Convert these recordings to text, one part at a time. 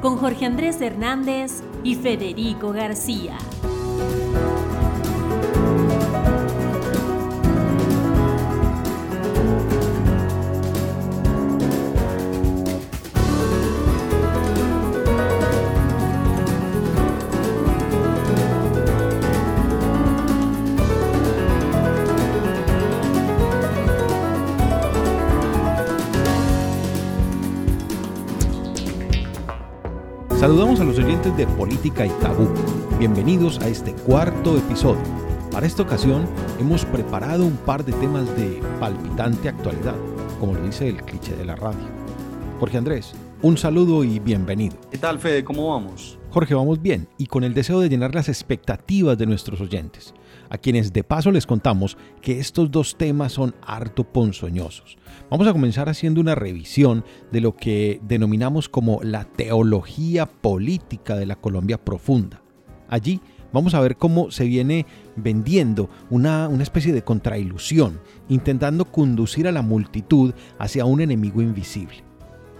Con Jorge Andrés Hernández y Federico García. Saludamos a los oyentes de Política y Tabú. Bienvenidos a este cuarto episodio. Para esta ocasión hemos preparado un par de temas de palpitante actualidad, como lo dice el cliché de la radio. Jorge Andrés, un saludo y bienvenido. ¿Qué tal, Fede? ¿Cómo vamos? Jorge, vamos bien y con el deseo de llenar las expectativas de nuestros oyentes, a quienes de paso les contamos que estos dos temas son harto ponzoñosos. Vamos a comenzar haciendo una revisión de lo que denominamos como la teología política de la Colombia profunda. Allí vamos a ver cómo se viene vendiendo una, una especie de contrailusión, intentando conducir a la multitud hacia un enemigo invisible.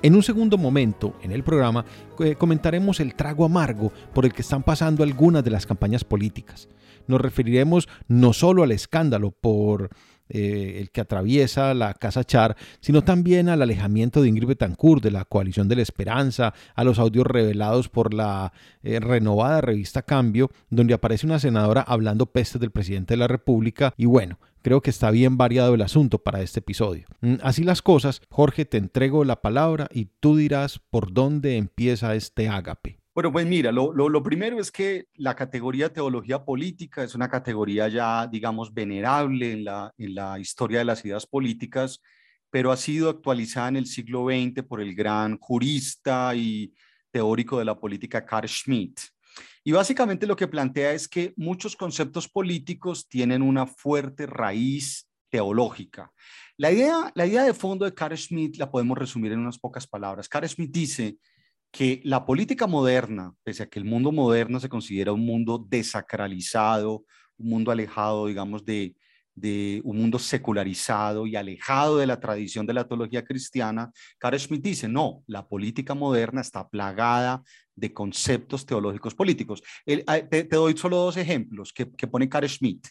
En un segundo momento, en el programa, eh, comentaremos el trago amargo por el que están pasando algunas de las campañas políticas. Nos referiremos no solo al escándalo por eh, el que atraviesa la Casa Char, sino también al alejamiento de Ingrid Betancourt de la coalición de la esperanza, a los audios revelados por la eh, renovada revista Cambio, donde aparece una senadora hablando pestes del presidente de la República y bueno, creo que está bien variado el asunto para este episodio. Mm, así las cosas, Jorge, te entrego la palabra y tú dirás por dónde empieza este ágape. Bueno, pues mira, lo, primero es que la categoría teología política es una categoría ya, digamos, venerable en la, en la historia de las ideas políticas, pero ha sido actualizada en el siglo XX por el gran jurista y teórico de la política Carl Schmitt. Y básicamente lo que plantea es que muchos conceptos políticos tienen una fuerte raíz teológica. La idea, la idea de fondo de Carl Schmitt la podemos resumir en unas pocas palabras. Carl Schmitt dice que la política moderna, pese a que el mundo moderno se considera un mundo desacralizado, un mundo alejado, digamos, de, un mundo secularizado y alejado de la tradición de la teología cristiana, Carl Schmitt dice, no, la política moderna está plagada de conceptos teológicos políticos. Ah, te, doy solo dos ejemplos que, pone Carl Schmitt.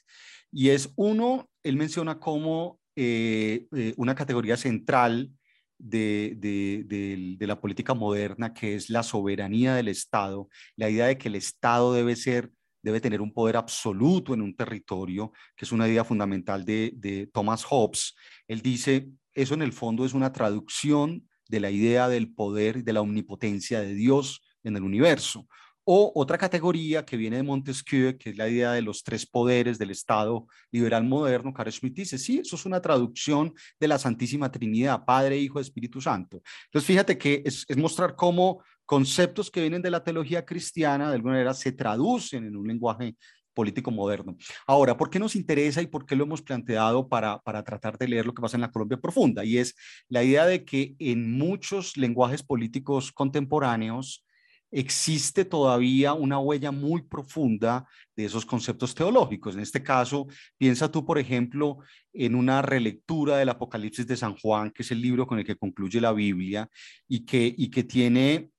Y es uno, él menciona como eh, eh, una categoría central de, la política moderna, que es la soberanía del Estado, la idea de que el Estado debe ser debe tener un poder absoluto en un territorio, que es una idea fundamental de, Thomas Hobbes. Él dice, eso en el fondo es una traducción de la idea del poder y de la omnipotencia de Dios en el universo. O otra categoría que viene de Montesquieu, que es la idea de los tres poderes del Estado liberal moderno, Carl Schmitt dice, sí, eso es una traducción de la Santísima Trinidad, Padre, Hijo, Espíritu Santo. Entonces, fíjate que es, es mostrar cómo conceptos que vienen de la teología cristiana, de alguna manera, se traducen en un lenguaje político moderno. Ahora, ¿por qué nos interesa y por qué lo hemos planteado para, para tratar de leer lo que pasa en la Colombia profunda? Y es la idea de que en muchos lenguajes políticos contemporáneos, existe todavía una huella muy profunda de esos conceptos teológicos. En este caso, piensa tú, por ejemplo, en una relectura del Apocalipsis de San Juan, que es el libro con el que concluye la Biblia y que, y que tiene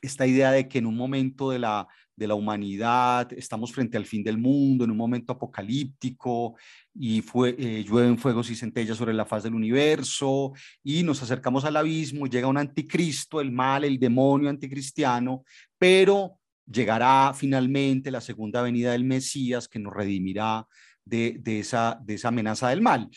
esta idea de que en un momento de la, de la humanidad, estamos frente al fin del mundo, en un momento apocalíptico, y fue, eh, llueven fuegos y centellas sobre la faz del universo, y nos acercamos al abismo, llega un anticristo, el mal, el demonio anticristiano, pero llegará finalmente la segunda venida del Mesías que nos redimirá de, de, esa, de esa amenaza del mal.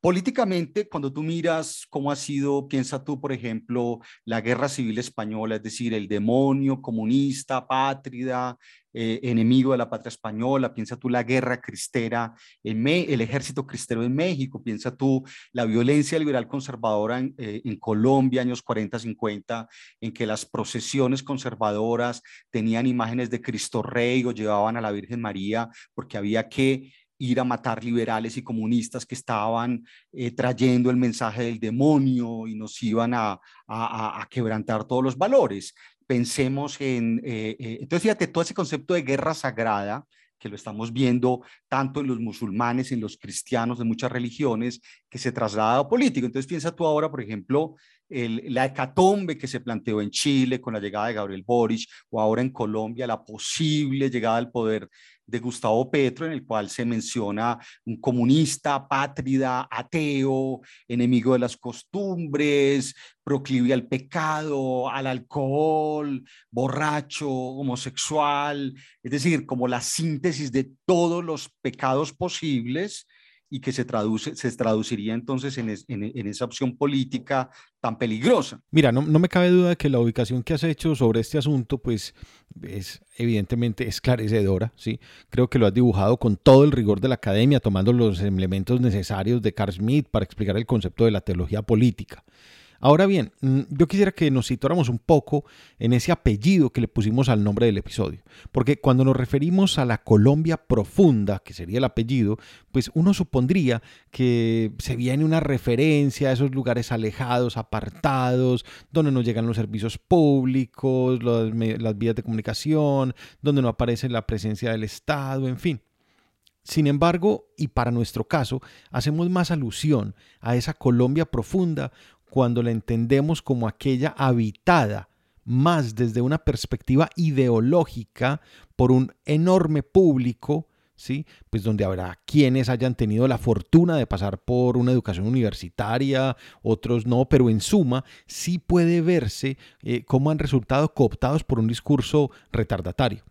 Políticamente, cuando tú miras cómo ha sido, piensa tú, por ejemplo, la guerra civil española, es decir, el demonio comunista, pátrida, eh, enemigo de la patria española, piensa tú la guerra cristera, en el ejército cristero en México, piensa tú la violencia liberal conservadora en, eh, Colombia, años 40, 50, en que las procesiones conservadoras tenían imágenes de Cristo Rey o llevaban a la Virgen María porque había que ir a matar liberales y comunistas que estaban eh, trayendo el mensaje del demonio y nos iban a, a, quebrantar todos los valores. Pensemos en, eh, eh, entonces fíjate, todo ese concepto de guerra sagrada, que lo estamos viendo tanto en los musulmanes, en los cristianos de muchas religiones, que se traslada a político. Entonces piensa tú ahora, por ejemplo, la hecatombe que se planteó en Chile con la llegada de Gabriel Boric o ahora en Colombia la posible llegada al poder de Gustavo Petro, en el cual se menciona un comunista, pátrida, ateo, enemigo de las costumbres, proclive al pecado, al alcohol, borracho, homosexual, es decir, como la síntesis de todos los pecados posibles y que se, traduce, se traduciría entonces en, en, esa opción política tan peligrosa. Mira, no, no, me cabe duda de que la ubicación que has hecho sobre este asunto, pues es evidentemente esclarecedora, ¿sí? Creo que lo has dibujado con todo el rigor de la academia, tomando los elementos necesarios de Carl Schmitt para explicar el concepto de la teología política. Ahora bien, mm, yo quisiera que nos situáramos un poco en ese apellido que le pusimos al nombre del episodio, porque cuando nos referimos a la Colombia profunda, que sería el apellido, pues uno supondría que se viene una referencia a esos lugares alejados, apartados, donde no llegan los servicios públicos, las vías de comunicación, donde no aparece la presencia del Estado, en fin. Sin embargo, y para nuestro caso, hacemos más alusión a esa Colombia profunda cuando la entendemos como aquella habitada más desde una perspectiva ideológica por un enorme público, ¿sí? Pues donde habrá quienes hayan tenido la fortuna de pasar por una educación universitaria, otros no, pero en suma sí puede verse eh, cómo han resultado cooptados por un discurso retardatario.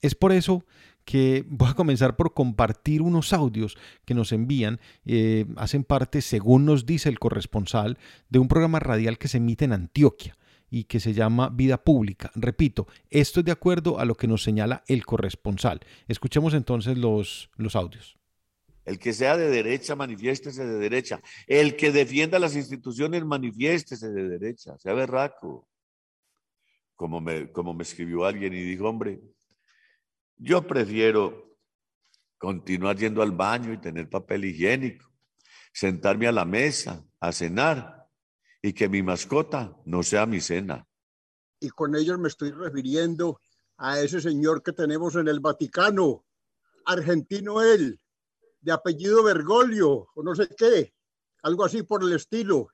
Es por eso que voy a comenzar por compartir unos audios que nos envían, eh, hacen parte, según nos dice el corresponsal, de un programa radial que se emite en Antioquia y que se llama Vida Pública. Repito, esto es de acuerdo a lo que nos señala el corresponsal. Escuchemos entonces los, los audios. El que sea de derecha, manifiéstese de derecha. El que defienda las instituciones, manifiéstese de derecha. Sea berraco. Como me, como me escribió alguien y dijo, hombre, yo prefiero continuar yendo al baño y tener papel higiénico, sentarme a la mesa a cenar y que mi mascota no sea mi cena. Y con ellos me estoy refiriendo a ese señor que tenemos en el Vaticano, argentino él, de apellido Bergoglio o no sé qué, algo así por el estilo,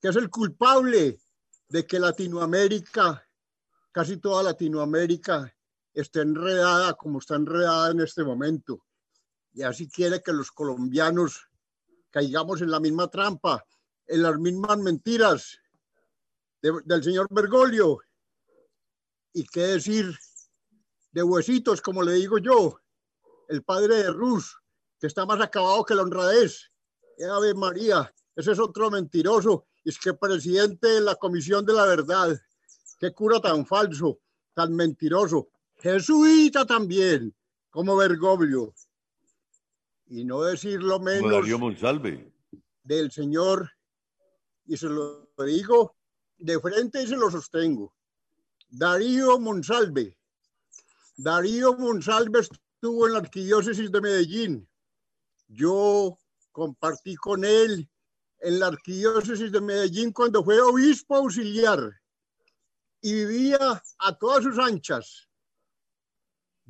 que es el culpable de que Latinoamérica, casi toda Latinoamérica, está enredada como está enredada en este momento. Y así quiere que los colombianos caigamos en la misma trampa, en las mismas mentiras del señor Bergoglio. Y qué decir de huesitos, como le digo yo, el padre de Rus, que está más acabado que la honradez. Ave María, ese es otro mentiroso. Es que presidente de la Comisión de la Verdad, qué cura tan falso, tan mentiroso jesuita también, como Bergoglio. Y no decir lo menos del Señor, y se lo digo de frente y se lo sostengo. Darío Monsalve. Darío Monsalve estuvo en la arquidiócesis de Medellín. Yo compartí con él en la arquidiócesis de Medellín cuando fue obispo auxiliar y vivía a todas sus anchas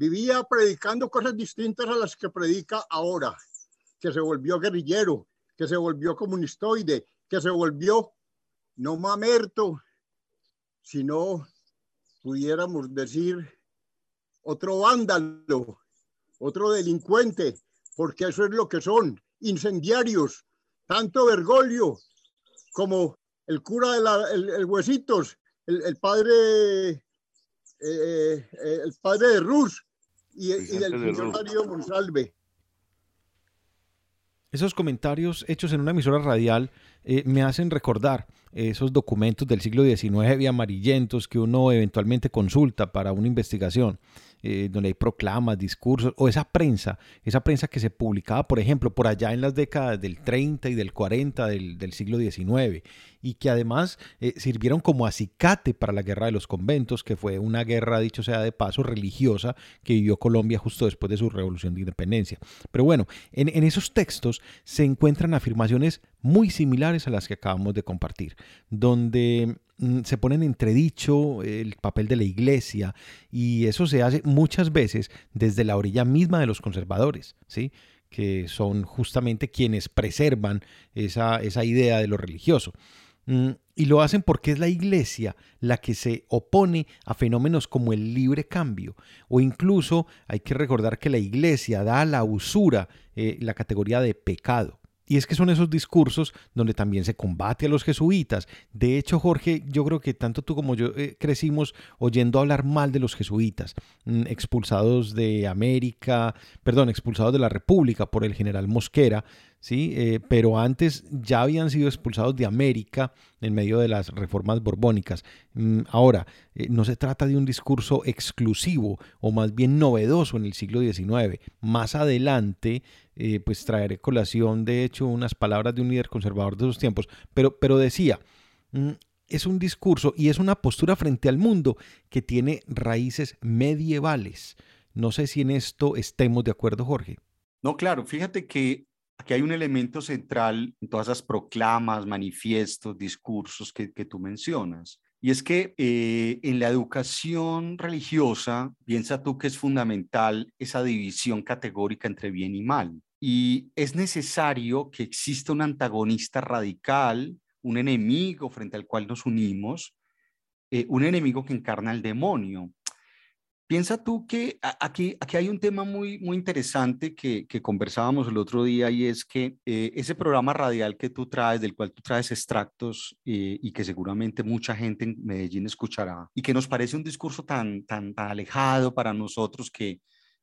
vivía predicando cosas distintas a las que predica ahora, que se volvió guerrillero, que se volvió comunistoide, que se volvió no mamerto, sino pudiéramos decir otro vándalo, otro delincuente, porque eso es lo que son, incendiarios, tanto Bergoglio como el cura de la, el, Huesitos, el, padre, eh, eh, el padre de Rus, y, del señor Darío Monsalve. Esos comentarios hechos en una emisora radial eh, me hacen recordar esos documentos del siglo XIX amarillentos que uno eventualmente consulta para una investigación. Eh, donde hay proclamas, discursos, o esa prensa, esa prensa que se publicaba, por ejemplo, por allá en las décadas del 30 y del 40 del, siglo XIX, y que además eh, sirvieron como acicate para la guerra de los conventos, que fue una guerra, dicho sea de paso, religiosa que vivió Colombia justo después de su revolución de independencia. Pero bueno, en, en esos textos se encuentran afirmaciones muy similares a las que acabamos de compartir, donde Mm, se pone en entredicho el papel de la iglesia y eso se hace muchas veces desde la orilla misma de los conservadores, ¿sí? que son justamente quienes preservan esa, esa idea de lo religioso. Mm, y lo hacen porque es la iglesia la que se opone a fenómenos como el libre cambio. O incluso hay que recordar que la iglesia da a la usura eh, la categoría de pecado. Y es que son esos discursos donde también se combate a los jesuitas. De hecho, Jorge, yo creo que tanto tú como yo eh, crecimos oyendo hablar mal de los jesuitas, mm, expulsados de América, perdón, expulsados de la República por el general Mosquera, ¿sí? Eh, pero antes ya habían sido expulsados de América en medio de las reformas borbónicas. Mm, ahora, eh, no se trata de un discurso exclusivo o más bien novedoso en el siglo XIX. Más adelante, eh, pues traeré colación, de hecho, unas palabras de un líder conservador de esos tiempos, pero, pero decía, mm, es un discurso y es una postura frente al mundo que tiene raíces medievales. No sé si en esto estemos de acuerdo, Jorge. No, claro, fíjate que Aquí hay un elemento central en todas esas proclamas, manifiestos, discursos que, tú mencionas. Y es que eh, en la educación religiosa, piensa tú que es fundamental esa división categórica entre bien y mal. Y es necesario que exista un antagonista radical, un enemigo frente al cual nos unimos, eh, un enemigo que encarna el demonio. Piensa tú que aquí, aquí hay un tema muy, muy interesante que, que conversábamos el otro día y es que eh, ese programa radial que tú traes, del cual tú traes extractos eh, y que seguramente mucha gente en Medellín escuchará y que nos parece un discurso tan, tan, alejado para nosotros que,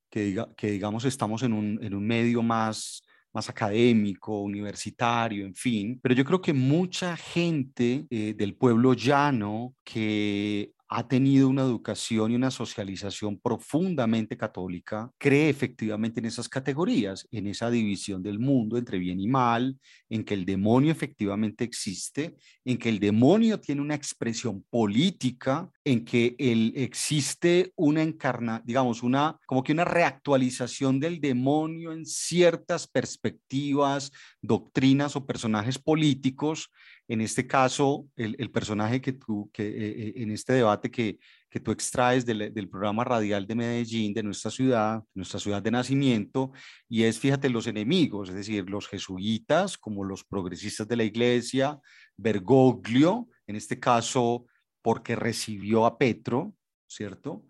que, diga, que digamos estamos en un, en un medio más, más académico, universitario, en fin, pero yo creo que mucha gente eh, del pueblo llano que ha tenido una educación y una socialización profundamente católica, cree efectivamente en esas categorías, en esa división del mundo entre bien y mal, en que el demonio efectivamente existe, en que el demonio tiene una expresión política, en que existe una encarna, digamos, una como que una reactualización del demonio en ciertas perspectivas, doctrinas o personajes políticos en este caso, el, personaje que tú, que eh, eh, en este debate que, que tú extraes del, del, programa radial de Medellín, de nuestra ciudad, nuestra ciudad de nacimiento, y es, fíjate, los enemigos, es decir, los jesuitas, como los progresistas de la iglesia, Bergoglio, en este caso, porque recibió a Petro, ¿cierto?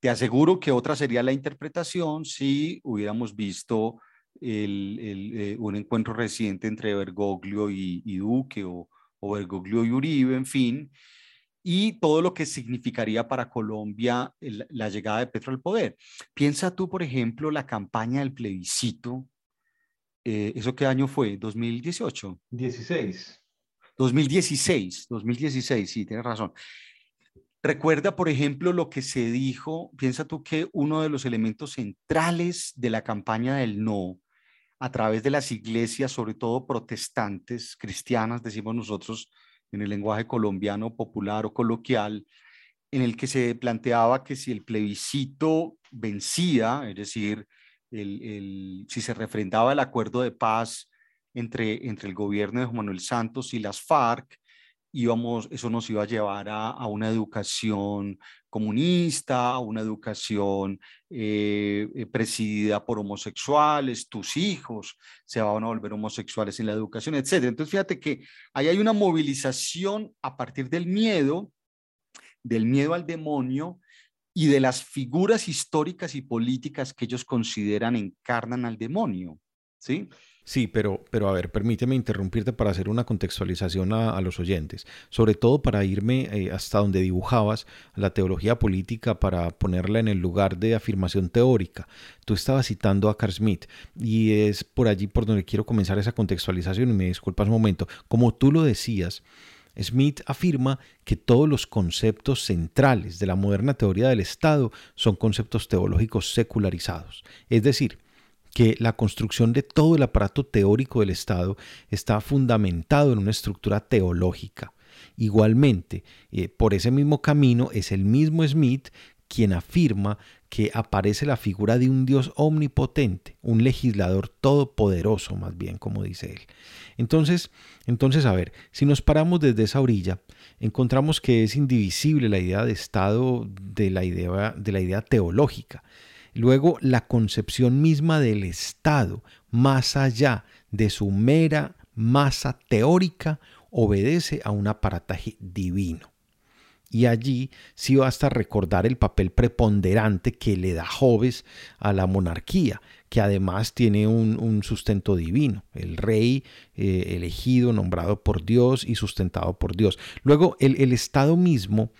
Te aseguro que otra sería la interpretación si hubiéramos visto el, el, eh, un encuentro reciente entre Bergoglio y, y Duque o Bergoglio y Uribe, en fin, y todo lo que significaría para Colombia la llegada de Petro al poder. Piensa tú, por ejemplo, la campaña del plebiscito. Eh, ¿Eso qué año fue? ¿2018? 16. 2016, 2016, sí, tienes razón. Recuerda, por ejemplo, lo que se dijo, piensa tú que uno de los elementos centrales de la campaña del no a través de las iglesias, sobre todo protestantes, cristianas, decimos nosotros en el lenguaje colombiano popular o coloquial, en el que se planteaba que si el plebiscito vencía, es decir, si se refrendaba el acuerdo de paz entre, entre el gobierno de Juan Manuel Santos y las FARC, íbamos, eso nos iba a llevar a, una educación comunista, a una educación eh, eh, presidida por homosexuales, tus hijos se van a volver homosexuales en la educación, etc. Entonces, fíjate que ahí hay una movilización a partir del miedo, del miedo al demonio y de las figuras históricas y políticas que ellos consideran encarnan al demonio, ¿sí? Sí, pero, pero a ver, permíteme interrumpirte para hacer una contextualización a, los oyentes, sobre todo para irme eh, hasta donde dibujabas la teología política para ponerla en el lugar de afirmación teórica. Tú estabas citando a Carl Smith y es por allí por donde quiero comenzar esa contextualización y me disculpas un momento. Como tú lo decías, Smith afirma que todos los conceptos centrales de la moderna teoría del Estado son conceptos teológicos secularizados, es decir, que la construcción de todo el aparato teórico del Estado está fundamentado en una estructura teológica. Igualmente, eh, por ese mismo camino es el mismo Smith quien afirma que aparece la figura de un Dios omnipotente, un legislador todopoderoso, más bien, como dice él. Entonces, entonces, a ver, si nos paramos desde esa orilla, encontramos que es indivisible la idea de Estado de la idea, de la idea teológica. Luego, la concepción misma del Estado, más allá de su mera masa teórica, obedece a un aparataje divino. Y allí sí basta recordar el papel preponderante que le da Joves a la monarquía, que además tiene un, sustento divino, el rey eh, elegido, nombrado por Dios y sustentado por Dios. Luego, el, Estado mismo,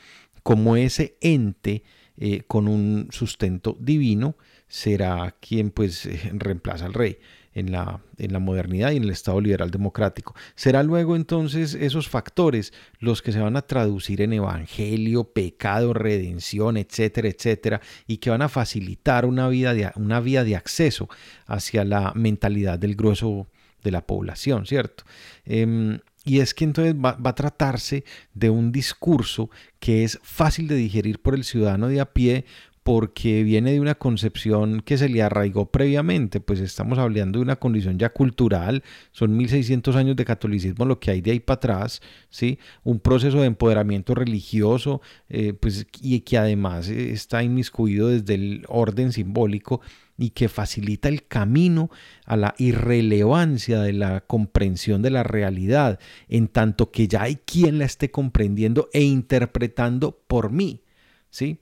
como ese ente eh, con un sustento divino, será quien pues reemplaza al rey en la, en la modernidad y en el Estado liberal democrático. Será luego entonces esos factores los que se van a traducir en evangelio, pecado, redención, etcétera, etcétera, y que van a facilitar una, vida de, una vía de acceso hacia la mentalidad del grueso de la población, ¿cierto? Em, y es que entonces va, a tratarse de un discurso que es fácil de digerir por el ciudadano de a pie porque viene de una concepción que se le arraigó previamente, pues estamos hablando de una condición ya cultural, son 1600 años de catolicismo lo que hay de ahí para atrás, ¿sí? un proceso de empoderamiento religioso eh, pues, y que además está inmiscuido desde el orden simbólico y que facilita el camino a la irrelevancia de la comprensión de la realidad, en tanto que ya hay quien la esté comprendiendo e interpretando por mí, ¿sí?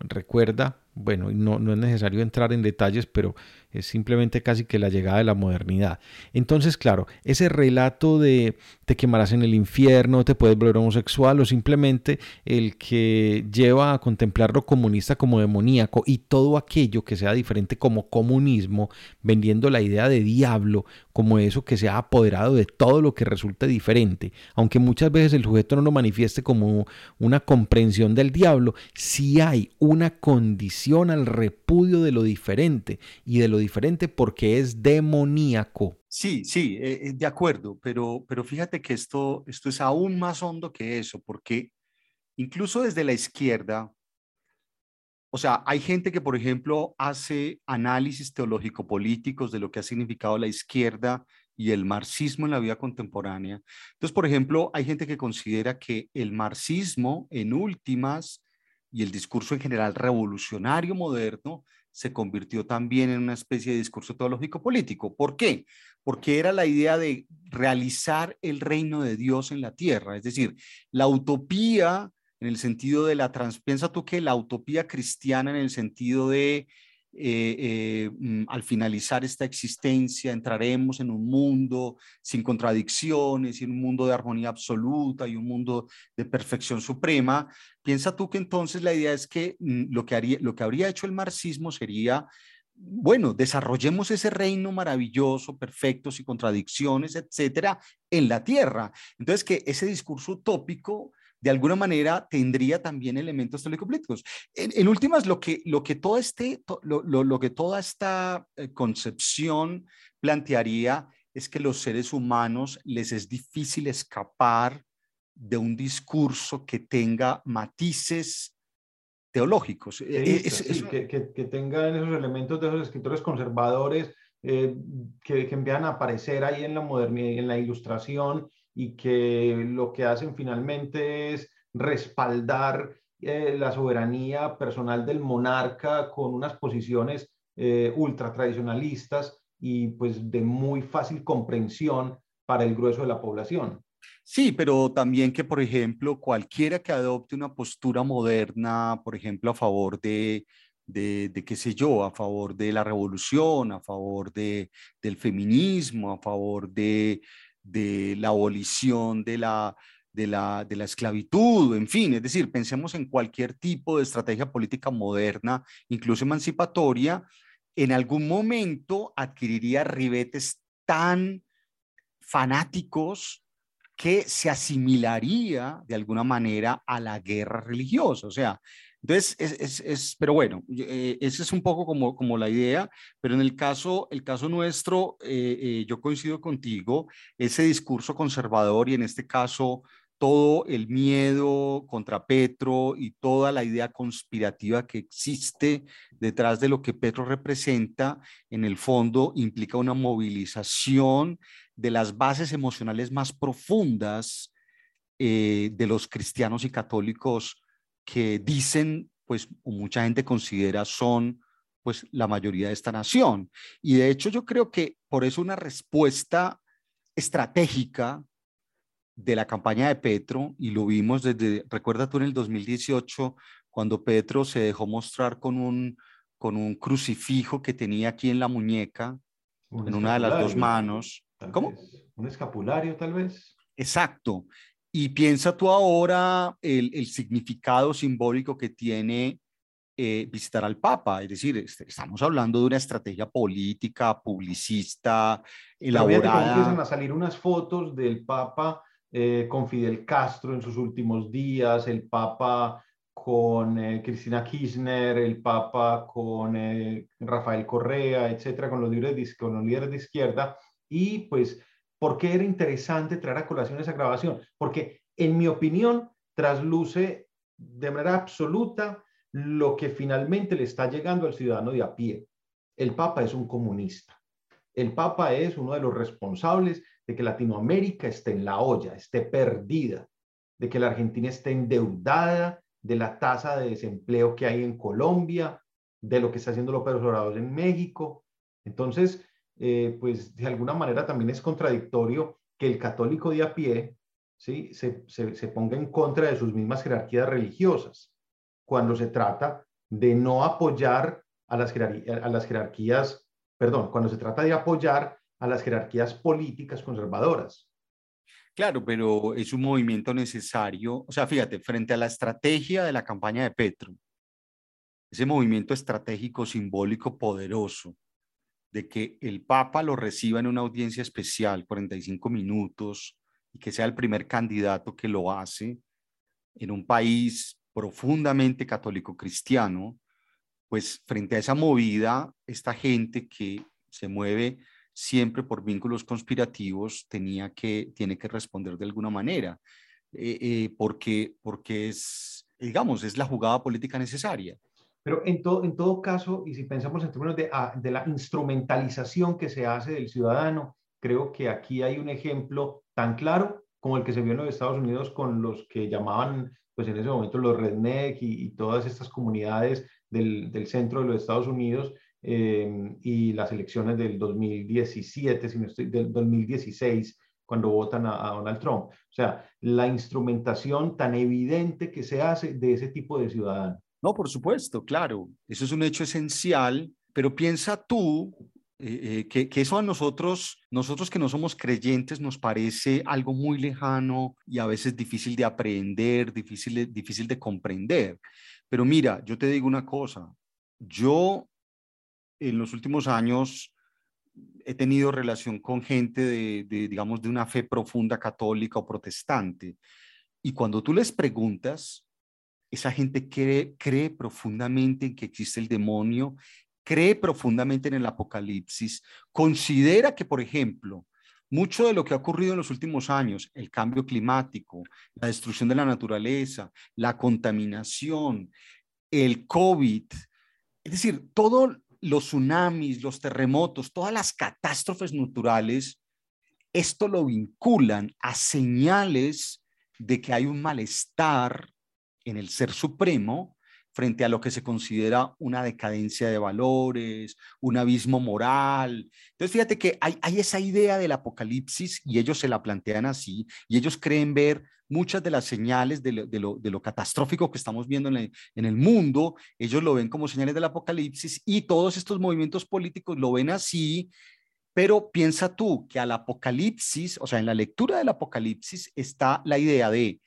Recuerda, bueno, no, no es necesario entrar en detalles, pero es simplemente casi que la llegada de la modernidad. Entonces, claro, ese relato de te quemarás en el infierno, te puedes volver homosexual o simplemente el que lleva a contemplar lo comunista como demoníaco y todo aquello que sea diferente como comunismo, vendiendo la idea de diablo como eso que se ha apoderado de todo lo que resulte diferente, aunque muchas veces el sujeto no lo manifieste como una comprensión del diablo, si hay una condición al repudio de lo diferente y de lo diferente porque es demoníaco. Sí, sí, eh, eh, de acuerdo, pero, pero fíjate que esto, esto es aún más hondo que eso, porque incluso desde la izquierda, o sea, hay gente que, por ejemplo, hace análisis teológico-políticos de lo que ha significado la izquierda y el marxismo en la vida contemporánea. Entonces, por ejemplo, hay gente que considera que el marxismo, en últimas, y el discurso en general revolucionario moderno, se convirtió también en una especie de discurso teológico político. ¿Por qué? Porque era la idea de realizar el reino de Dios en la tierra, es decir, la utopía en el sentido de la trans, piensa tú que la utopía cristiana en el sentido de eh, eh, mm, al finalizar esta existencia entraremos en un mundo sin contradicciones y un mundo de armonía absoluta y un mundo de perfección suprema. Piensa tú que entonces la idea es que mm, lo que, haría, lo que habría hecho el marxismo sería bueno, desarrollemos ese reino maravilloso, perfecto, sin contradicciones, etcétera, en la tierra. Entonces, que ese discurso utópico de alguna manera tendría también elementos teológicos En, en, últimas, lo que, lo que, todo este, lo, lo, que toda esta eh, concepción plantearía es que los seres humanos les es difícil escapar de un discurso que tenga matices teológicos. E, que, que, que, tengan esos elementos de esos escritores conservadores eh, que, que empiezan a aparecer ahí en la modernidad, en la ilustración, y que lo que hacen finalmente es respaldar eh, la soberanía personal del monarca con unas posiciones eh, ultra tradicionalistas y pues de muy fácil comprensión para el grueso de la población. Sí, pero también que, por ejemplo, cualquiera que adopte una postura moderna, por ejemplo, a favor de, de, de, qué sé yo, a favor de la revolución, a favor de, del feminismo, a favor de, de la abolición de la, de la, de la esclavitud, en fin, es decir, pensemos en cualquier tipo de estrategia política moderna, incluso emancipatoria, en algún momento adquiriría ribetes tan fanáticos que se asimilaría de alguna manera a la guerra religiosa. O sea, entonces, es, es, pero bueno, eh, esa es un poco como, como la idea, pero en el caso, el caso nuestro, eh, eh, yo coincido contigo, ese discurso conservador y en este caso todo el miedo contra Petro y toda la idea conspirativa que existe detrás de lo que Petro representa, en el fondo implica una movilización de las bases emocionales más profundas de los cristianos y católicos que dicen, pues, mucha gente considera son, pues, la mayoría de esta nación. Y de hecho yo creo que por eso una respuesta estratégica de la campaña de Petro y lo vimos desde, recuerda tú en el 2018, cuando Petro se dejó mostrar con un, con un crucifijo que tenía aquí en la muñeca, en una de las dos manos. ¿Cómo? Un escapulario tal vez. Exacto. Y piensa tú ahora el, el significado simbólico que tiene eh, visitar al Papa. Es decir, este, estamos hablando de una estrategia política, publicista, elaborada. empiezan a salir unas fotos del Papa eh, con Fidel Castro en sus últimos días, el Papa con eh, Cristina Kirchner, el Papa con Rafael Correa, etcétera, con los, líderes, con los líderes de izquierda. Y pues ¿Por qué era interesante traer a colación esa grabación? Porque, en mi opinión, trasluce de manera absoluta lo que finalmente le está llegando al ciudadano de a pie. El Papa es un comunista. El Papa es uno de los responsables de que Latinoamérica esté en la olla, esté perdida, de que la Argentina esté endeudada, de la tasa de desempleo que hay en Colombia, de lo que está haciendo López Obrador en México. Entonces, eh, pues de alguna manera también es contradictorio que el católico de a pie ¿sí? se, se, ponga en contra de sus mismas jerarquías religiosas, cuando se trata de no apoyar a las, a las jerarquías, perdón, cuando se trata de apoyar a las jerarquías políticas conservadoras. Claro, pero es un movimiento necesario. O sea, fíjate, frente a la estrategia de la campaña de Petro, ese movimiento estratégico simbólico poderoso de que el Papa lo reciba en una audiencia especial, 45 minutos, y que sea el primer candidato que lo hace en un país profundamente católico cristiano, pues frente a esa movida, esta gente que se mueve siempre por vínculos conspirativos tenía que, tiene que responder de alguna manera, eh, eh, porque, porque es, digamos, es la jugada política necesaria. Pero en todo, en todo caso, y si pensamos en términos de, ah, de la instrumentalización que se hace del ciudadano, creo que aquí hay un ejemplo tan claro como el que se vio en los Estados Unidos con los que llamaban, pues en ese momento los redneck y, todas estas comunidades del, del, centro de los Estados Unidos eh, y las elecciones del 2017, si no estoy, del 2016, cuando votan a, a, Donald Trump. O sea, la instrumentación tan evidente que se hace de ese tipo de ciudadano. No, por supuesto, claro, eso es un hecho esencial, pero piensa tú eh, eh, que, eso a nosotros, nosotros que no somos creyentes, nos parece algo muy lejano y a veces difícil de aprender, difícil difícil de comprender. Pero mira, yo te digo una cosa, yo en los últimos años he tenido relación con gente de, digamos, de una fe profunda católica o protestante. Y cuando tú les preguntas, esa gente cree, profundamente en que existe el demonio, cree profundamente en el apocalipsis, considera que, por ejemplo, mucho de lo que ha ocurrido en los últimos años, el cambio climático, la destrucción de la naturaleza, la contaminación, el COVID, es decir, todos los tsunamis, los terremotos, todas las catástrofes naturales, esto lo vinculan a señales de que hay un malestar en el ser supremo frente a lo que se considera una decadencia de valores, un abismo moral. Entonces, fíjate que hay, esa idea del apocalipsis y ellos se la plantean así y ellos creen ver muchas de las señales de lo, catastrófico que estamos viendo en el, en el, mundo, ellos lo ven como señales del apocalipsis y todos estos movimientos políticos lo ven así, pero piensa tú que al apocalipsis, o sea, en la lectura del apocalipsis está la idea de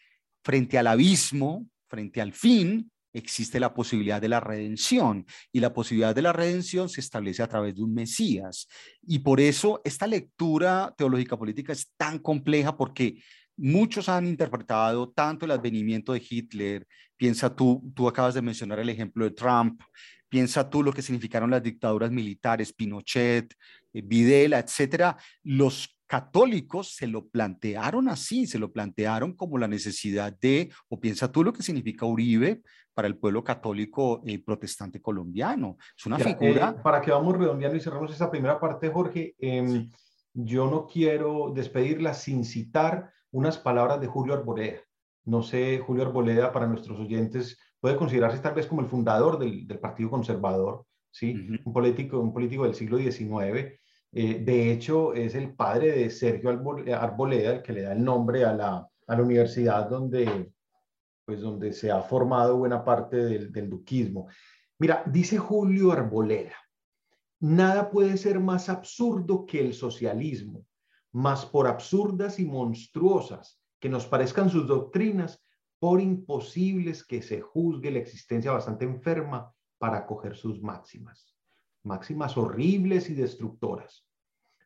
frente al abismo, frente al fin, existe la posibilidad de la redención. Y la posibilidad de la redención se establece a través de un Mesías. Y por eso esta lectura teológica política es tan compleja porque muchos han interpretado tanto el advenimiento de Hitler, piensa tú, tú acabas de mencionar el ejemplo de Trump, piensa tú lo que significaron las dictaduras militares, Pinochet, eh, Videla, etcétera, los católicos se lo plantearon así, se lo plantearon como la necesidad de, o piensa tú lo que significa Uribe para el pueblo católico y eh, protestante colombiano. Es una figura... Eh, para que vamos redondeando y cerramos esa primera parte, Jorge, em, yo no quiero despedirla sin citar unas palabras de Julio Arboleda. No sé, Julio Arboleda, para nuestros oyentes, puede considerarse tal vez como el fundador del, Partido Conservador, ¿sí? un, político, un político del siglo XIX Eh, de hecho, es el padre de Sergio Arboleda el que le da el nombre a la, a la universidad donde, pues, donde se ha formado buena parte del, del duquismo. Mira, dice Julio Arboleda, nada puede ser más absurdo que el socialismo, más por absurdas y monstruosas que nos parezcan sus doctrinas, por imposibles que se juzgue la existencia bastante enferma para acoger sus máximas, máximas horribles y destructoras.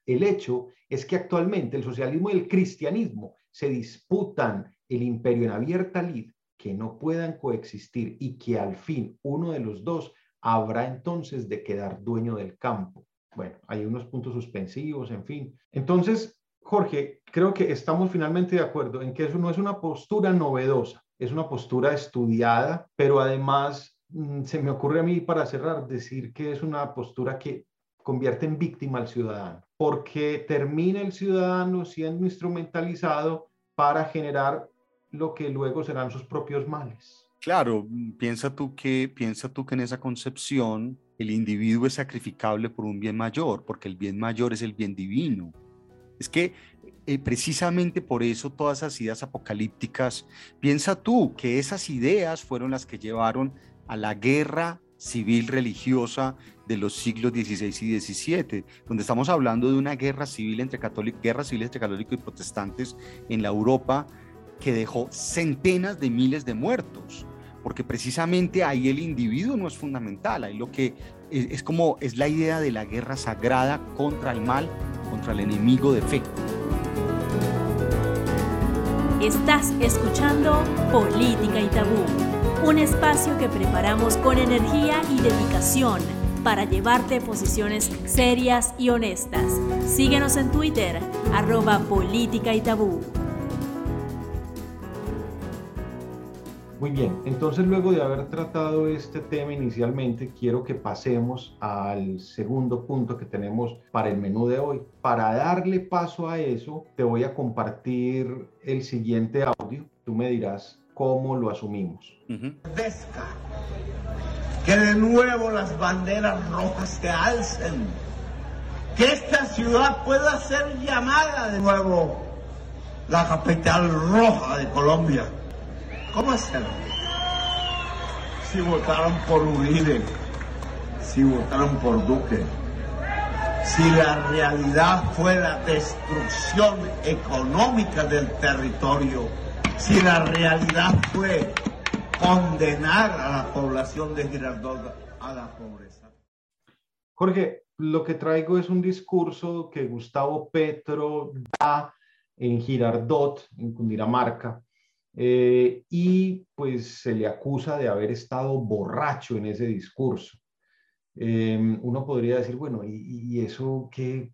El hecho es que actualmente el socialismo y el cristianismo se disputan el imperio en abierta lid, que no puedan coexistir y que al fin uno de los dos habrá entonces de quedar dueño del campo. Bueno, hay unos puntos suspensivos, en fin. Entonces, Jorge, creo que estamos finalmente de acuerdo en que eso no es una postura novedosa, es una postura estudiada, pero además se me ocurre a mí para cerrar decir que es una postura que convierte en víctima al ciudadano, porque termina el ciudadano siendo instrumentalizado para generar lo que luego serán sus propios males. Claro, piensa tú que piensa tú que en esa concepción el individuo es sacrificable por un bien mayor, porque el bien mayor es el bien divino. Es que eh, precisamente por eso todas esas ideas apocalípticas, piensa tú que esas ideas fueron las que llevaron a la guerra civil religiosa de los siglos XVI y XVII, donde estamos hablando de una guerra civil entre católicos, guerra civil entre católicos y protestantes en la Europa que dejó centenas de miles de muertos, porque precisamente ahí el individuo no es fundamental, ahí lo que es, es como es la idea de la guerra sagrada contra el mal, contra el enemigo de fe. Estás escuchando Política y Tabú, un espacio que preparamos con energía y dedicación para llevarte posiciones serias y honestas. Síguenos en Twitter, arroba Política y Tabú. Muy bien, entonces luego de haber tratado este tema inicialmente, quiero que pasemos al segundo punto que tenemos para el menú de hoy. Para darle paso a eso, te voy a compartir el siguiente audio. Tú me dirás cómo lo asumimos. Que de nuevo las banderas rojas se alcen. Que esta ciudad pueda ser llamada de nuevo la capital roja de Colombia ¿Cómo hacerlo? Si votaron por Uribe, si votaron por Duque, si la realidad fue la destrucción económica del territorio, si la realidad fue condenar a la población de Girardot a la pobreza. Jorge, lo que traigo es un discurso que Gustavo Petro da en Girardot, en Cundinamarca, eh, y pues se le acusa de haber estado borracho en ese discurso. Em, uno podría decir, bueno, ¿y, eso qué,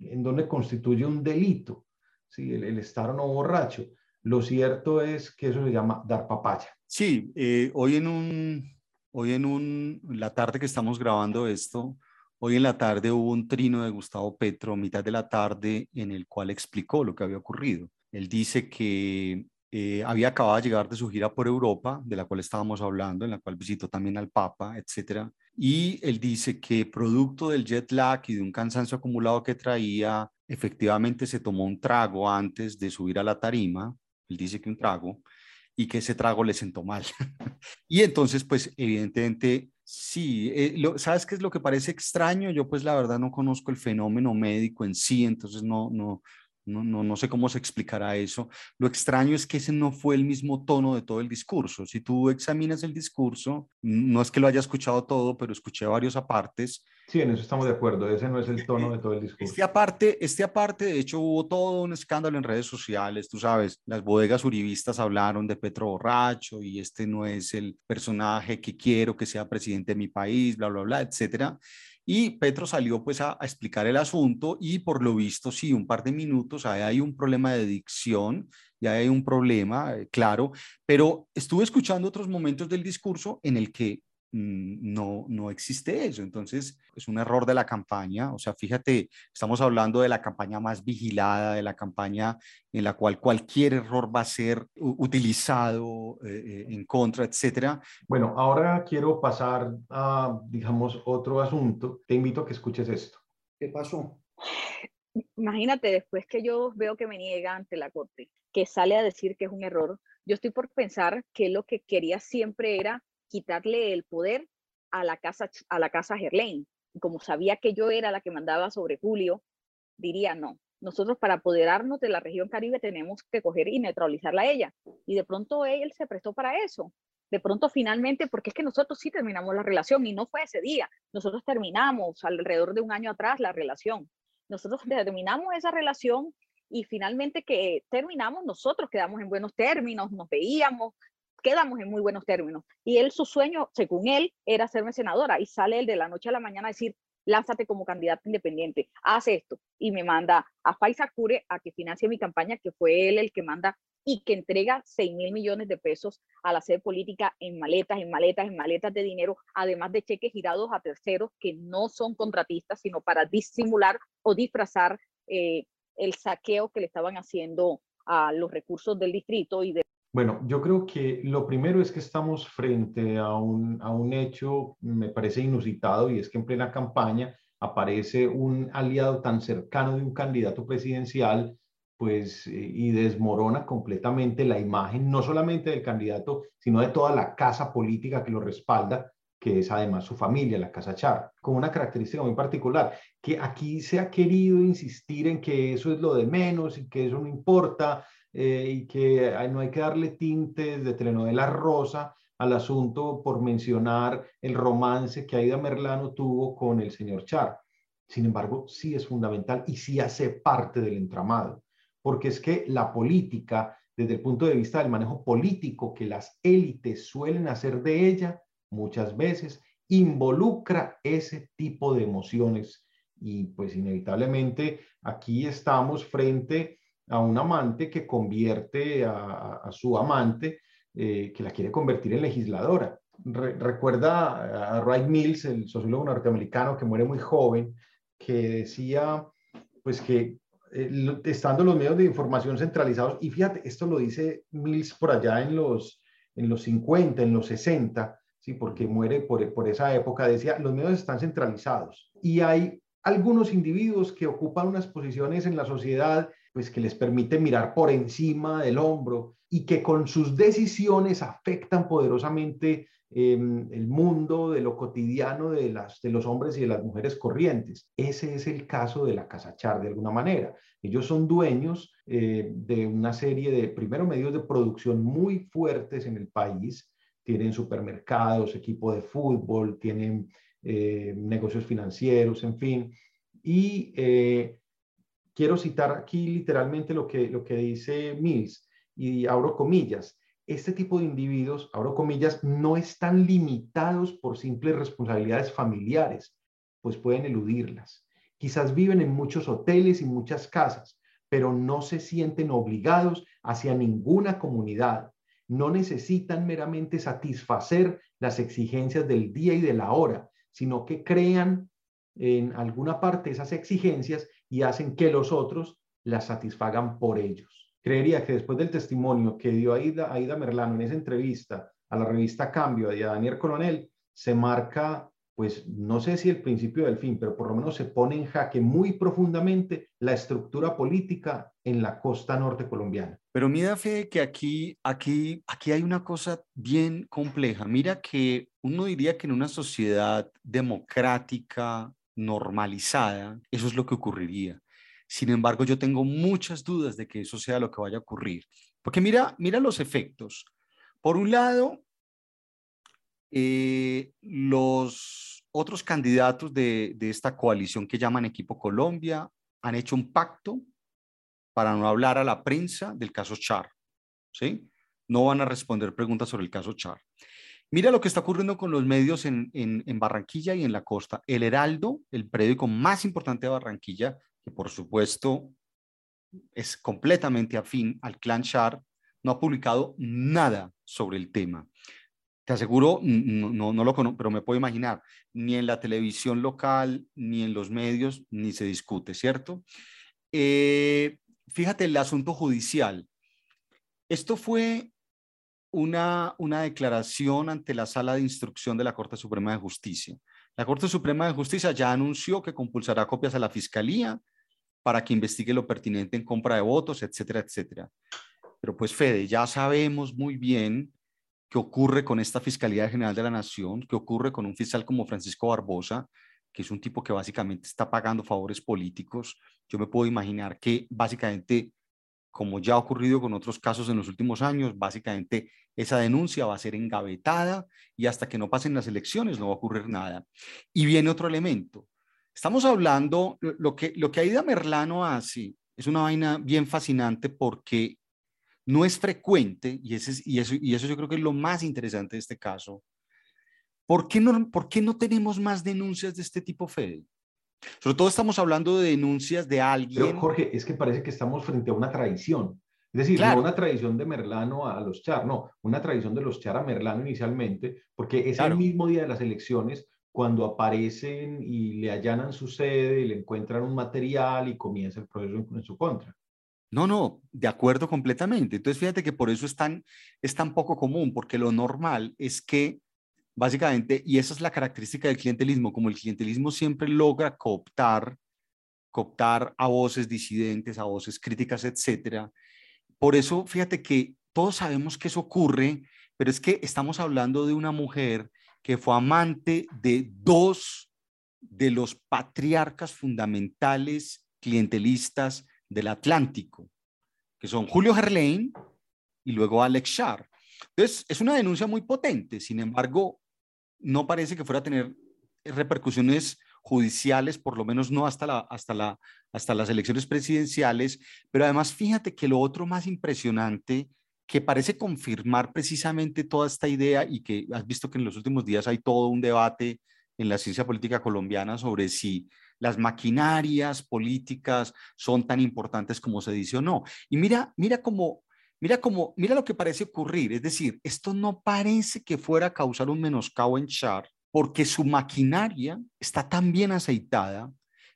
en dónde constituye un delito? ¿Sí? El, estar o no borracho. Lo cierto es que eso se llama dar papaya. Sí, eh, hoy en un, hoy en un, la tarde que estamos grabando esto, hoy en la tarde hubo un trino de Gustavo Petro, mitad de la tarde, en el cual explicó lo que había ocurrido. Él dice que eh, había acabado de llegar de su gira por Europa, de la cual estábamos hablando, en la cual visitó también al Papa, etcétera. Y él dice que producto del jet lag y de un cansancio acumulado que traía, efectivamente se tomó un trago antes de subir a la tarima. Él dice que un trago y que ese trago le sentó mal. y entonces, pues evidentemente, sí, eh, ¿sabes qué es lo que parece extraño? Yo pues la verdad no conozco el fenómeno médico en sí, entonces no, no, no, no, no, sé cómo se explicará eso. Lo extraño es que ese no fue el mismo tono de todo el discurso. Si tú examinas el discurso, no es que lo haya escuchado todo, pero escuché varios apartes. Sí, en eso estamos de acuerdo. Ese no es el tono de todo el discurso. Este aparte, este aparte, de hecho, hubo todo un escándalo en redes sociales. Tú sabes, las bodegas uribistas hablaron de Petro Borracho y este no es el personaje que quiero que sea presidente de mi país, bla, bla, bla, etcétera. Y Petro salió pues a, explicar el asunto y por lo visto, sí, un par de minutos, ahí hay un problema de dicción, ya hay un problema, eh, claro, pero estuve escuchando otros momentos del discurso en el que no, no existe eso. Entonces, es un error de la campaña. O sea, fíjate, estamos hablando de la campaña más vigilada, de la campaña en la cual cualquier error va a ser utilizado eh, eh, en contra, etcétera. Bueno, ahora quiero pasar a, digamos, otro asunto. Te invito a que escuches esto. ¿Qué pasó? Imagínate, después que yo veo que me niega ante la corte, que sale a decir que es un error, yo estoy por pensar que lo que quería siempre era quitarle el poder a la casa, a la casa Gerlain. Como sabía que yo era la que mandaba sobre Julio, diría no. Nosotros para apoderarnos de la región Caribe tenemos que coger y neutralizarla a ella. Y de pronto él se prestó para eso. De pronto finalmente, porque es que nosotros sí terminamos la relación y no fue ese día. Nosotros terminamos alrededor de un año atrás la relación. Nosotros terminamos esa relación y finalmente que terminamos, nosotros quedamos en buenos términos, nos veíamos, quedamos en muy buenos términos. Y él, su sueño, según él, era serme senadora y sale él de la noche a la mañana a decir, lánzate como candidato independiente, haz esto. Y me manda a Faisal Cure a que financie mi campaña, que fue él el que manda y que entrega 6 mil millones de pesos a la sede política en maletas, en maletas, en maletas de dinero, además de cheques girados a terceros que no son contratistas, sino para disimular o disfrazar eh, el saqueo que le estaban haciendo a los recursos del distrito y de bueno, yo creo que lo primero es que estamos frente a un, a un hecho, me parece inusitado, y es que en plena campaña aparece un aliado tan cercano de un candidato presidencial, pues, eh, y desmorona completamente la imagen, no solamente del candidato, sino de toda la casa política que lo respalda, que es además su familia, la Casa Char, con una característica muy particular, que aquí se ha querido insistir en que eso es lo de menos y que eso no importa, eh, y que no hay que darle tintes de telenovela rosa al asunto por mencionar el romance que Aida Merlano tuvo con el señor Char. Sin embargo, sí es fundamental y sí hace parte del entramado, porque es que la política, desde el punto de vista del manejo político que las élites suelen hacer de ella, muchas veces involucra ese tipo de emociones y pues inevitablemente aquí estamos frente a un amante que convierte a, su amante, eh, que la quiere convertir en legisladora. recuerda a Wright Mills, el sociólogo norteamericano que muere muy joven, que decía, pues que eh, estando los medios de información centralizados, y fíjate, esto lo dice Mills por allá en los, en los 50, en los 60, ¿sí? porque muere por, por esa época, decía, los medios están centralizados y hay algunos individuos que ocupan unas posiciones en la sociedad pues que les permite mirar por encima del hombro y que con sus decisiones afectan poderosamente em, el mundo de lo cotidiano de, las, de los hombres y de las mujeres corrientes. Ese es el caso de la Casa Char, de alguna manera. Ellos son dueños eh, de una serie de, primero, medios de producción muy fuertes en el país. Tienen supermercados, equipo de fútbol, tienen eh, negocios financieros, en fin. Y eh, quiero citar aquí literalmente lo que, lo que dice Mills y abro comillas. Este tipo de individuos, abro comillas, no están limitados por simples responsabilidades familiares, pues pueden eludirlas. Quizás viven en muchos hoteles y muchas casas, pero no se sienten obligados hacia ninguna comunidad. No necesitan meramente satisfacer las exigencias del día y de la hora, sino que crean en alguna parte esas exigencias y hacen que los otros las satisfagan por ellos. Creería que después del testimonio que dio Aida, Aida Merlano en esa entrevista a la revista Cambio y a Daniel Coronel, se marca, pues no sé si el principio del fin, pero por lo menos se pone en jaque muy profundamente la estructura política en la costa norte colombiana. Pero mira, Fe, que aquí, aquí, aquí hay una cosa bien compleja. Mira que uno diría que en una sociedad democrática, normalizada, eso es lo que ocurriría. Sin embargo, yo tengo muchas dudas de que eso sea lo que vaya a ocurrir. Porque mira, mira los efectos. Por un lado, eh, los otros candidatos de, de esta coalición que llaman Equipo Colombia han hecho un pacto para no hablar a la prensa del caso Char. ¿sí? No van a responder preguntas sobre el caso Char. Mira lo que está ocurriendo con los medios en, Barranquilla y en la costa. El Heraldo, el periódico más importante de Barranquilla, que por supuesto es completamente afín al clan Char, no ha publicado nada sobre el tema. Te aseguro, no, no, lo conozco, pero me puedo imaginar, ni en la televisión local, ni en los medios, ni se discute, ¿cierto? Eh, fíjate el asunto judicial. Esto fue una, una declaración ante la sala de instrucción de la Corte Suprema de Justicia. La Corte Suprema de Justicia ya anunció que compulsará copias a la Fiscalía para que investigue lo pertinente en compra de votos, etcétera, etcétera. Pero pues Fede, ya sabemos muy bien qué ocurre con esta Fiscalía General de la Nación, qué ocurre con un fiscal como Francisco Barbosa, que es un tipo que básicamente está pagando favores políticos. Yo me puedo imaginar que básicamente, como ya ha ocurrido con otros casos en los últimos años, básicamente esa denuncia va a ser engavetada y hasta que no pasen las elecciones no va a ocurrir nada. Y viene otro elemento. Estamos hablando, lo que, lo que Aida Merlano hace es una vaina bien fascinante porque no es frecuente, y, eso, y eso yo creo que es lo más interesante de este caso. ¿Por qué, no, ¿Por qué no tenemos más denuncias de este tipo, Fede? Sobre todo estamos hablando de denuncias de alguien. Pero Jorge, es que parece que estamos frente a una tradición. Es decir, no una tradición de Merlano a los Char, no, una tradición de los Char a Merlano inicialmente, porque es el mismo día de las elecciones cuando aparecen y le allanan su sede, y le encuentran un material y comienza el proceso en su contra. No, no, de acuerdo completamente. Entonces, fíjate que por eso es tan, es tan poco común, porque lo normal es que, básicamente, y esa es la característica del clientelismo, como el clientelismo siempre logra cooptar, cooptar a voces disidentes, a voces críticas, etcétera. Por eso, fíjate que todos sabemos que eso ocurre, pero es que estamos hablando de una mujer que fue amante de dos de los patriarcas fundamentales clientelistas del Atlántico, que son Julio Gerlain y luego Alex Shar. Entonces, es una denuncia muy potente, sin embargo, no parece que fuera a tener repercusiones judiciales, por lo menos no hasta, la, hasta, la, hasta las elecciones presidenciales, pero además fíjate que lo otro más impresionante que parece confirmar precisamente toda esta idea y que has visto que en los últimos días hay todo un debate en la ciencia política colombiana sobre si las maquinarias políticas son tan importantes como se dice o no. Y mira, mira cómo, mira cómo, mira lo que parece ocurrir. Es decir, esto no parece que fuera a causar un menoscabo en Char, porque su maquinaria está tan bien aceitada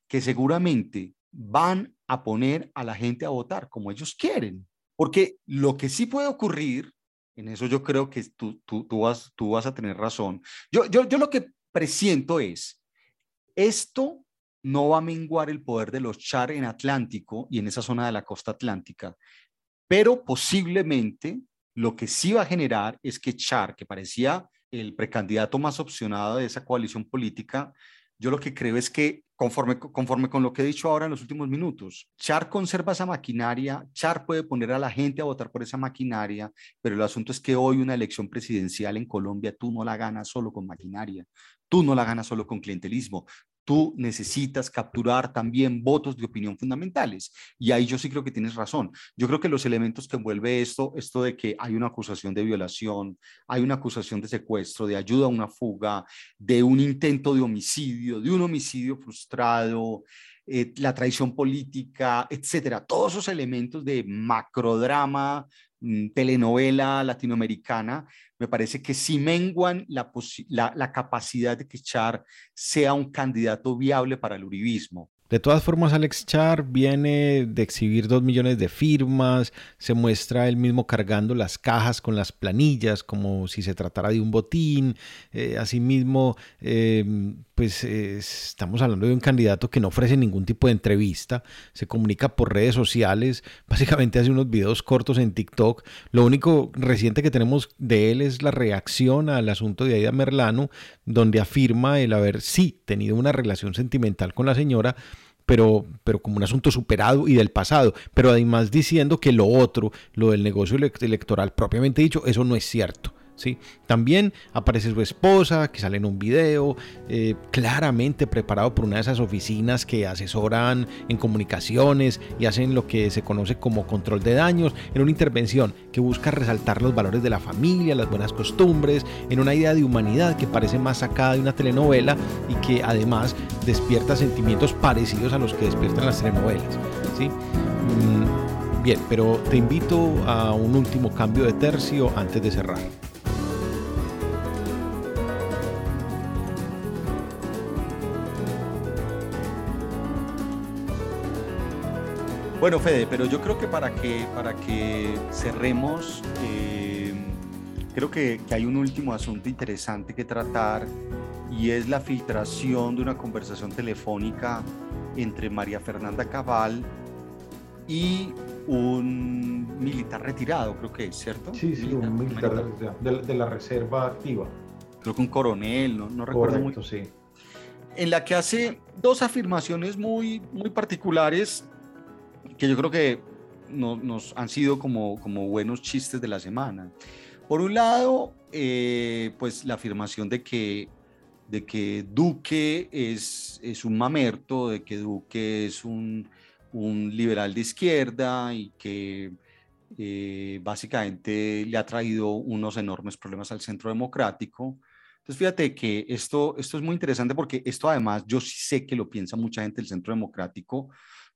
que seguramente van a poner a la gente a votar como ellos quieren. Porque lo que sí puede ocurrir, en eso yo creo que tú, tú, tú, vas, tú vas a tener razón. Yo, yo, yo lo que presiento es, esto no va a menguar el poder de los Char en Atlántico y en esa zona de la costa atlántica, pero posiblemente lo que sí va a generar es que Char, que parecía el precandidato más opcionado de esa coalición política, yo lo que creo es que conforme, conforme con lo que he dicho ahora en los últimos minutos, Char conserva esa maquinaria, Char puede poner a la gente a votar por esa maquinaria, pero el asunto es que hoy una elección presidencial en Colombia tú no la ganas solo con maquinaria, tú no la ganas solo con clientelismo, tú necesitas capturar también votos de opinión fundamentales. Y ahí yo sí creo que tienes razón. Yo creo que los elementos que envuelve esto, esto de que hay una acusación de violación, hay una acusación de secuestro, de ayuda a una fuga, de un intento de homicidio, de un homicidio frustrado, eh, la traición política, etcétera, todos esos elementos de macrodrama, telenovela latinoamericana, me parece que sí menguan la, la, capacidad de que Char sea un candidato viable para el uribismo. De todas formas, Alex Char viene de exhibir dos millones de firmas, se muestra él mismo cargando las cajas con las planillas como si se tratara de un botín. Eh, asimismo, eh, pues estamos hablando de un candidato que no ofrece ningún tipo de entrevista, se comunica por redes sociales, básicamente hace unos videos cortos en TikTok. Lo único reciente que tenemos de él es la reacción al asunto de Aida Merlano, donde afirma el haber sí tenido una relación sentimental con la señora pero, pero como un asunto superado y del pasado, pero además diciendo que lo otro, lo del negocio electoral propiamente dicho, eso no es cierto. También aparece su esposa, que sale en un video, eh, claramente preparado por una de esas oficinas que asesoran en comunicaciones y hacen lo que se conoce como control de daños, en una intervención que busca resaltar los valores de la familia, las buenas costumbres, en una idea de humanidad que parece más sacada de una telenovela y que además despierta sentimientos parecidos a los que despiertan las telenovelas. ¿sí? Mm, bien, pero te invito a un último cambio de tercio antes de cerrar. Bueno, Fede, pero yo creo que para que, para que cerremos, eh, creo que, hay un último asunto interesante que tratar y es la filtración de una conversación telefónica entre María Fernanda Cabal y un militar retirado, creo que es, ¿cierto? Sí, sí, un militar de, la reserva activa. Creo que un coronel, no, no recuerdo muy sí. En la que hace dos afirmaciones muy, muy particulares que yo creo que nos han sido como, como buenos chistes de la semana. Por un lado, eh, pues la afirmación de que, de que Duque es, es un mamerto, de que Duque es un, un liberal de izquierda y que eh, básicamente le ha traído unos enormes problemas al centro democrático. Entonces, fíjate que esto, esto es muy interesante porque esto además yo sí sé que lo piensa mucha gente del centro democrático,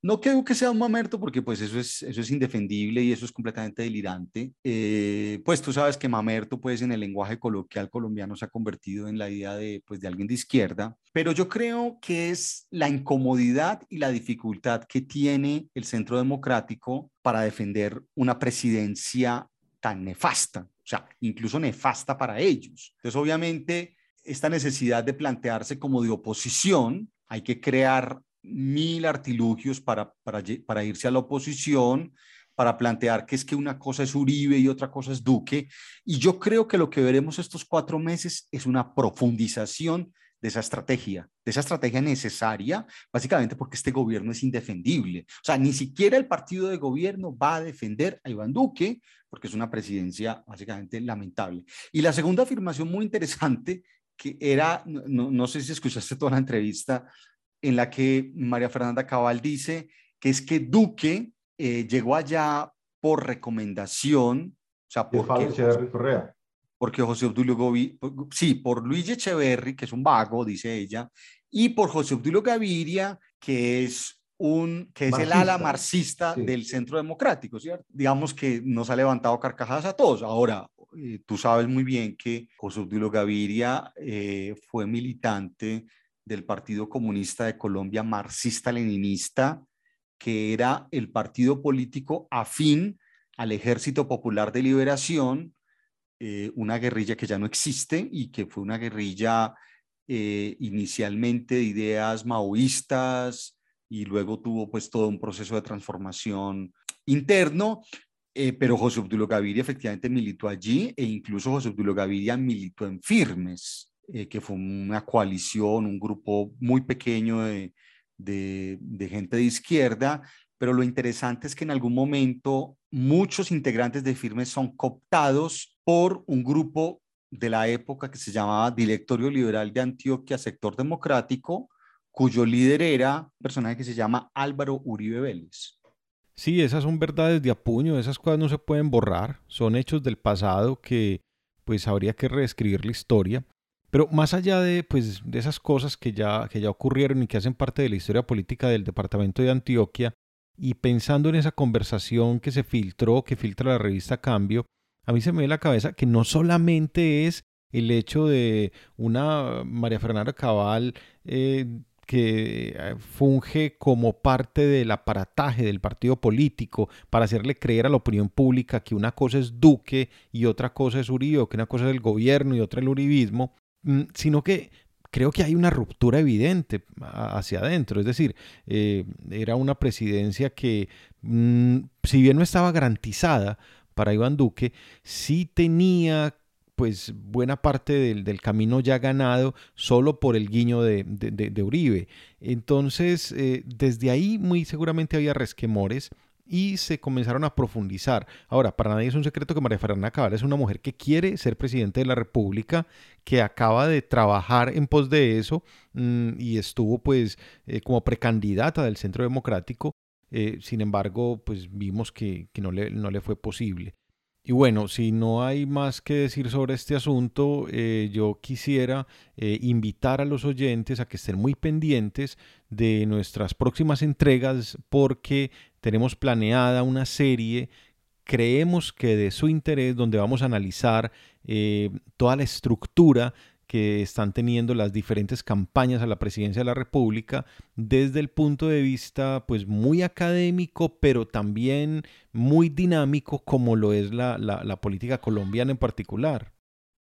no creo que sea un mamerto porque pues eso es, eso es indefendible y eso es completamente delirante. Eh, pues tú sabes que mamerto pues en el lenguaje coloquial colombiano se ha convertido en la idea de pues de alguien de izquierda, pero yo creo que es la incomodidad y la dificultad que tiene el centro democrático para defender una presidencia tan nefasta, o sea, incluso nefasta para ellos. Entonces obviamente esta necesidad de plantearse como de oposición, hay que crear mil artilugios para, para, irse a la oposición, para plantear que es que una cosa es Uribe y otra cosa es Duque. Y yo creo que lo que veremos estos cuatro meses es una profundización de esa estrategia, de esa estrategia necesaria, básicamente porque este gobierno es indefendible. O sea, ni siquiera el partido de gobierno va a defender a Iván Duque, porque es una presidencia básicamente lamentable. Y la segunda afirmación muy interesante, que era, no, no sé si escuchaste toda la entrevista, en la que María Fernanda Cabal dice que es que Duque eh, llegó allá por recomendación, o sea, porque, Correa. porque José Obdulio sí, por Luis Echeverry, que es un vago, dice ella, y por José Obdulio Gaviria, que es un que es el ala marxista del Centro Democrático, ¿cierto? Digamos que nos ha levantado carcajadas a todos. Ahora, eh, tú sabes muy bien que José Obdulio Gaviria eh, fue militante del Partido Comunista de Colombia marxista-leninista, que era el partido político afín al Ejército Popular de Liberación, eh, una guerrilla que ya no existe y que fue una guerrilla eh, inicialmente de ideas maoístas y luego tuvo pues todo un proceso de transformación interno, eh, pero José Obdulio Gaviria efectivamente militó allí e incluso José Obdulio Gaviria militó en Firmes. Eh, que fue una coalición, un grupo muy pequeño de, de, gente de izquierda, pero lo interesante es que en algún momento muchos integrantes de Firmes son cooptados por un grupo de la época que se llamaba Directorio Liberal de Antioquia, Sector Democrático, cuyo líder era un personaje que se llama Álvaro Uribe Vélez. Sí, esas son verdades de apuño, esas cosas no se pueden borrar, son hechos del pasado que pues habría que reescribir la historia. Pero más allá de, pues, de esas cosas que ya, que ya ocurrieron y que hacen parte de la historia política del departamento de Antioquia, y pensando en esa conversación que se filtró, que filtra la revista Cambio, a mí se me ve la cabeza que no solamente es el hecho de una María Fernanda Cabal eh, que eh, funge como parte del aparataje del partido político para hacerle creer a la opinión pública que una cosa es Duque y otra cosa es Uribe, que una cosa es el gobierno y otra el uribismo, sino que creo que hay una ruptura evidente hacia adentro. Es decir, eh, era una presidencia que, mm, si bien no estaba garantizada para Iván Duque, sí tenía pues buena parte del, camino ya ganado solo por el guiño de, Uribe. Entonces, eh, desde ahí muy seguramente había resquemores y se comenzaron a profundizar. Ahora, para nadie es un secreto que María Fernanda Cabal es una mujer que quiere ser presidente de la República, que acaba de trabajar en pos de eso mm, y estuvo pues eh, como precandidata del Centro Democrático. Eh, sin embargo, pues vimos que, no, le, no le fue posible. Y bueno, si no hay más que decir sobre este asunto, eh, yo quisiera invitar a los oyentes a que estén muy pendientes de nuestras próximas entregas porque tenemos planeada una serie, creemos que de su interés, donde vamos a analizar eh, toda la estructura que están teniendo las diferentes campañas a la presidencia de la República desde el punto de vista pues muy académico pero también muy dinámico como lo es la política colombiana en particular.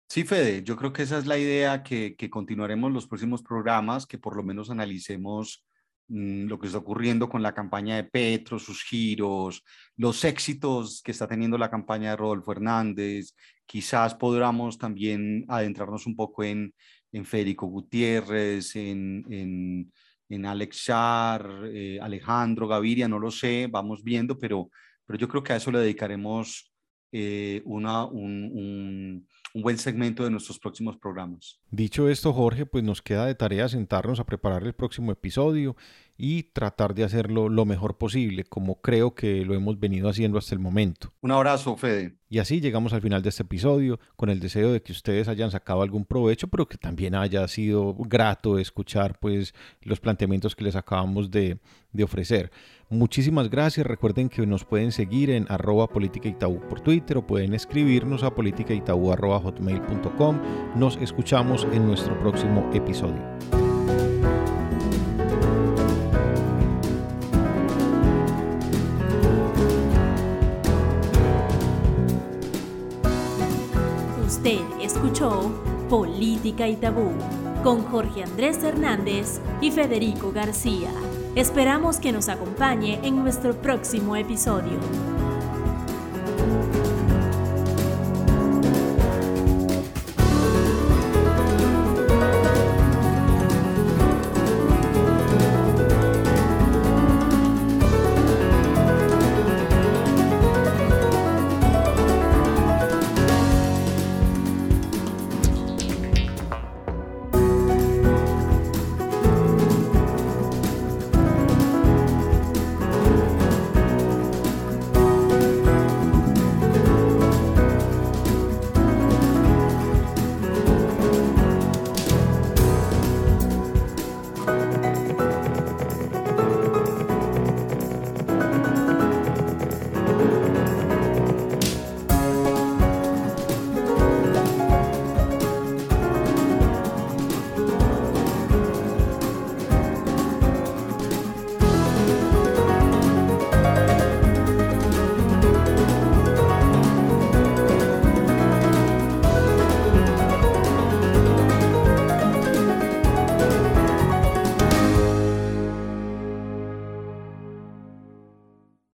Sí, Fede, yo creo que esa es la idea, que, que continuaremos los próximos programas, que por lo menos analicemos lo que está ocurriendo con la campaña de Petro, sus giros, los éxitos que está teniendo la campaña de Rodolfo Hernández. Quizás podamos también adentrarnos un poco en, en Federico Gutiérrez, en, en, en Alex Char, eh, Alejandro Gaviria, no lo sé, vamos viendo, pero, pero yo creo que a eso le dedicaremos eh, una, un, un un buen segmento de nuestros próximos programas. Dicho esto, Jorge, pues nos queda de tarea sentarnos a preparar el próximo episodio y tratar de hacerlo lo mejor posible, como creo que lo hemos venido haciendo hasta el momento. Un abrazo, Fede. Y así llegamos al final de este episodio, con el deseo de que ustedes hayan sacado algún provecho, pero que también haya sido grato escuchar pues los planteamientos que les acabamos de, de ofrecer. Muchísimas gracias. Recuerden que nos pueden seguir en arroba política y tabú por Twitter o pueden escribirnos a política. Nos escuchamos en nuestro próximo episodio. Usted escuchó Política y Tabú con Jorge Andrés Hernández y Federico García. Esperamos que nos acompañe en nuestro próximo episodio.